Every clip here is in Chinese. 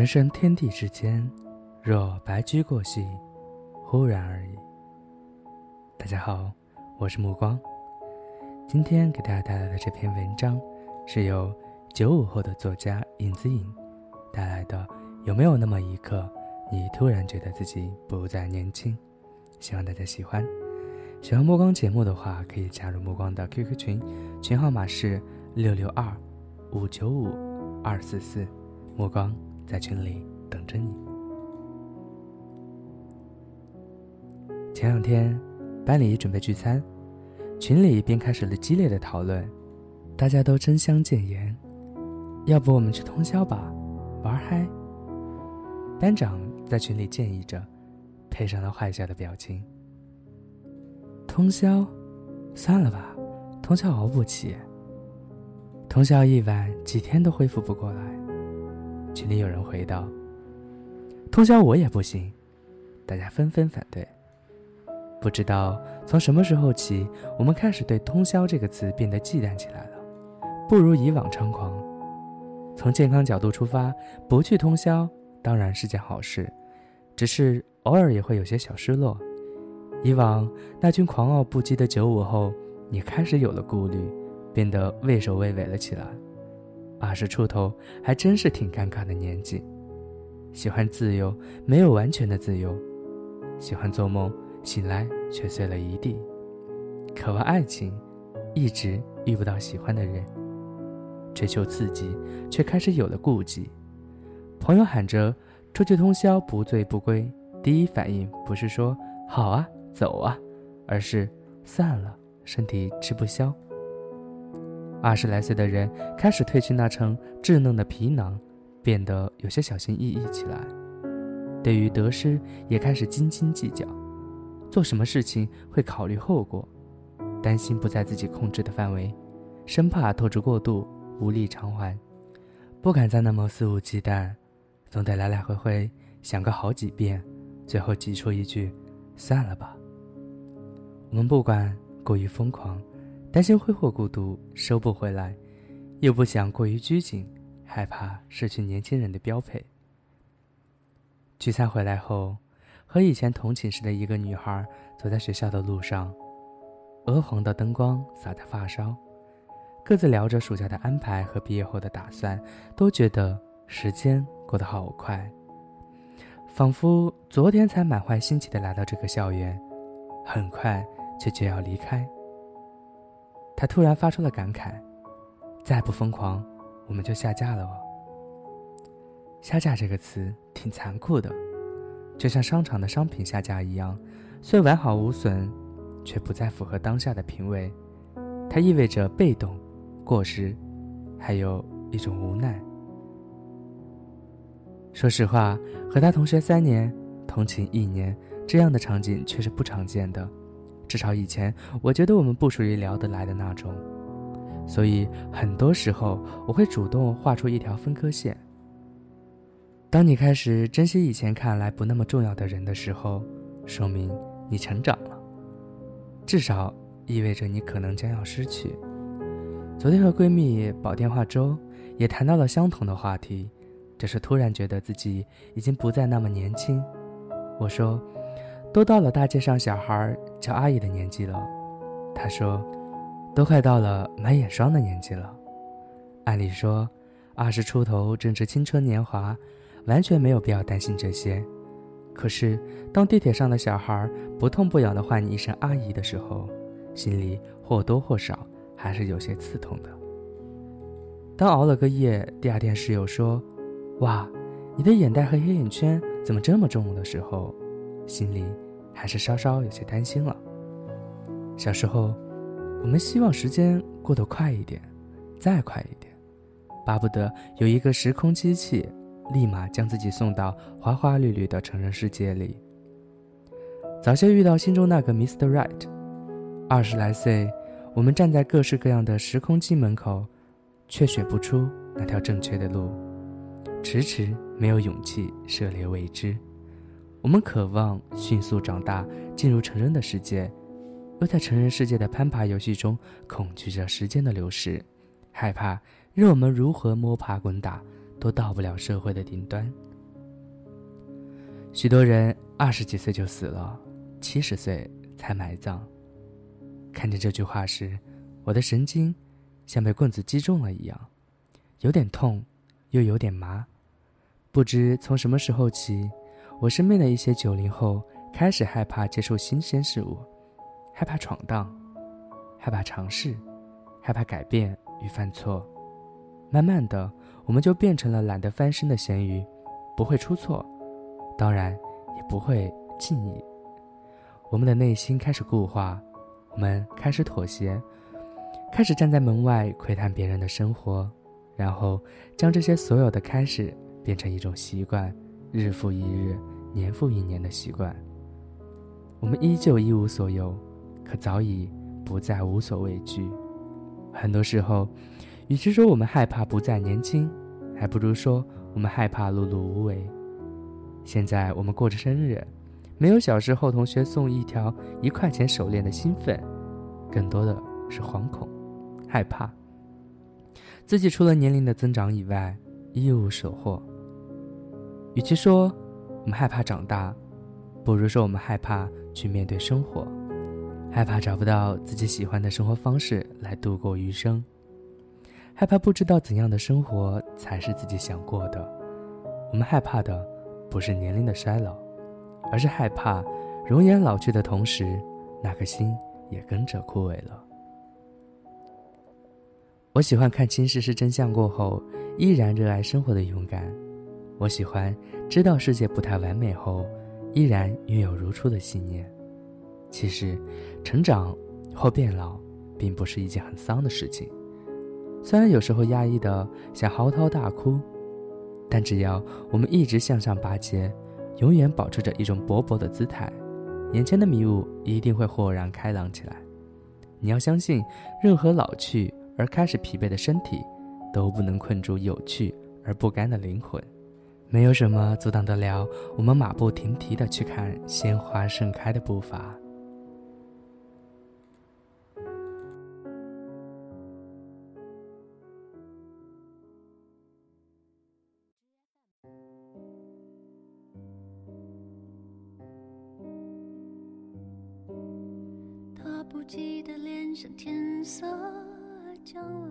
人生天地之间，若白驹过隙，忽然而已。大家好，我是目光。今天给大家带来的这篇文章，是由九五后的作家影子影带来的。有没有那么一刻，你突然觉得自己不再年轻？希望大家喜欢。喜欢目光节目的话，可以加入目光的 QQ 群，群号码是六六二五九五二四四，目光。在群里等着你。前两天，班里准备聚餐，群里便开始了激烈的讨论，大家都争相谏言，要不我们去通宵吧，玩嗨。班长在群里建议着，配上了坏笑的表情。通宵，算了吧，通宵熬不起，通宵一晚几天都恢复不过来。群里有人回道：“通宵我也不行。”大家纷纷反对。不知道从什么时候起，我们开始对“通宵”这个词变得忌惮起来了，不如以往猖狂。从健康角度出发，不去通宵当然是件好事，只是偶尔也会有些小失落。以往那群狂傲不羁的九五后，也开始有了顾虑，变得畏首畏尾了起来。二十出头还真是挺尴尬的年纪，喜欢自由，没有完全的自由；喜欢做梦，醒来却碎了一地；渴望爱情，一直遇不到喜欢的人；追求刺激，却开始有了顾忌。朋友喊着出去通宵不醉不归，第一反应不是说好啊走啊，而是散了，身体吃不消。二十来岁的人开始褪去那层稚嫩的皮囊，变得有些小心翼翼起来。对于得失也开始斤斤计较，做什么事情会考虑后果，担心不在自己控制的范围，生怕透支过度无力偿还，不敢再那么肆无忌惮，总得来来回回想个好几遍，最后挤出一句：“算了吧。”我们不管过于疯狂。担心挥霍孤独收不回来，又不想过于拘谨，害怕失去年轻人的标配。聚餐回来后，和以前同寝室的一个女孩走在学校的路上，鹅黄的灯光洒在发梢，各自聊着暑假的安排和毕业后的打算，都觉得时间过得好快，仿佛昨天才满怀新奇的来到这个校园，很快却就要离开。他突然发出了感慨：“再不疯狂，我们就下架了哦。”下架这个词挺残酷的，就像商场的商品下架一样，虽完好无损，却不再符合当下的品味。它意味着被动、过时，还有一种无奈。说实话，和他同学三年，同寝一年，这样的场景却是不常见的。至少以前，我觉得我们不属于聊得来的那种，所以很多时候我会主动画出一条分割线。当你开始珍惜以前看来不那么重要的人的时候，说明你成长了，至少意味着你可能将要失去。昨天和闺蜜煲电话粥，也谈到了相同的话题，只是突然觉得自己已经不再那么年轻。我说。都到了大街上小孩叫阿姨的年纪了，他说，都快到了买眼霜的年纪了。按理说，二十出头正值青春年华，完全没有必要担心这些。可是，当地铁上的小孩不痛不痒地唤你一声阿姨的时候，心里或多或少还是有些刺痛的。当熬了个夜，第二天室友说：“哇，你的眼袋和黑眼圈怎么这么重？”的时候，心里还是稍稍有些担心了。小时候，我们希望时间过得快一点，再快一点，巴不得有一个时空机器，立马将自己送到花花绿绿的成人世界里。早些遇到心中那个 Mr. Right，二十来岁，我们站在各式各样的时空机门口，却选不出那条正确的路，迟迟没有勇气涉猎未知。我们渴望迅速长大，进入成人的世界，又在成人世界的攀爬游戏中恐惧着时间的流逝，害怕任我们如何摸爬滚打，都到不了社会的顶端。许多人二十几岁就死了。七十岁才埋葬。看见这句话时，我的神经像被棍子击中了一样，有点痛，又有点麻。不知从什么时候起，我身边的一些九零后开始害怕接受新鲜事物，害怕闯荡，害怕尝试，害怕改变与犯错。慢慢的，我们就变成了懒得翻身的咸鱼，不会出错，当然也不会敬意。我们的内心开始固化，我们开始妥协，开始站在门外窥探别人的生活，然后将这些所有的开始变成一种习惯，日复一日，年复一年的习惯。我们依旧一无所有，可早已不再无所畏惧。很多时候，与其说我们害怕不再年轻，还不如说我们害怕碌碌无为。现在我们过着生日。没有小时候同学送一条一块钱手链的兴奋，更多的是惶恐、害怕。自己除了年龄的增长以外一无所获。与其说我们害怕长大，不如说我们害怕去面对生活，害怕找不到自己喜欢的生活方式来度过余生，害怕不知道怎样的生活才是自己想过的。我们害怕的不是年龄的衰老。而是害怕容颜老去的同时，那颗心也跟着枯萎了。我喜欢看清世事真相过后依然热爱生活的勇敢。我喜欢知道世界不太完美后，依然拥有如初的信念。其实，成长或变老，并不是一件很丧的事情。虽然有时候压抑的想嚎啕大哭，但只要我们一直向上拔节。永远保持着一种勃勃的姿态，眼前的迷雾一定会豁然开朗起来。你要相信，任何老去而开始疲惫的身体，都不能困住有趣而不甘的灵魂。没有什么阻挡得了我们马不停蹄的去看鲜花盛开的步伐。他不羁的脸像天色将晚，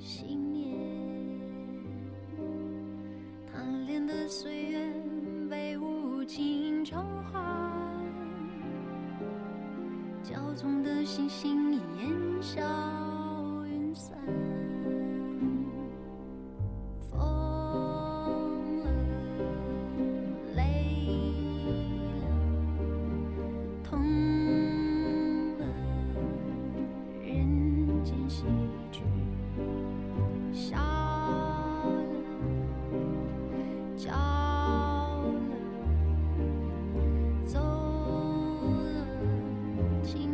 信念，贪恋的岁月被无情偿还，骄纵的星星烟消云散。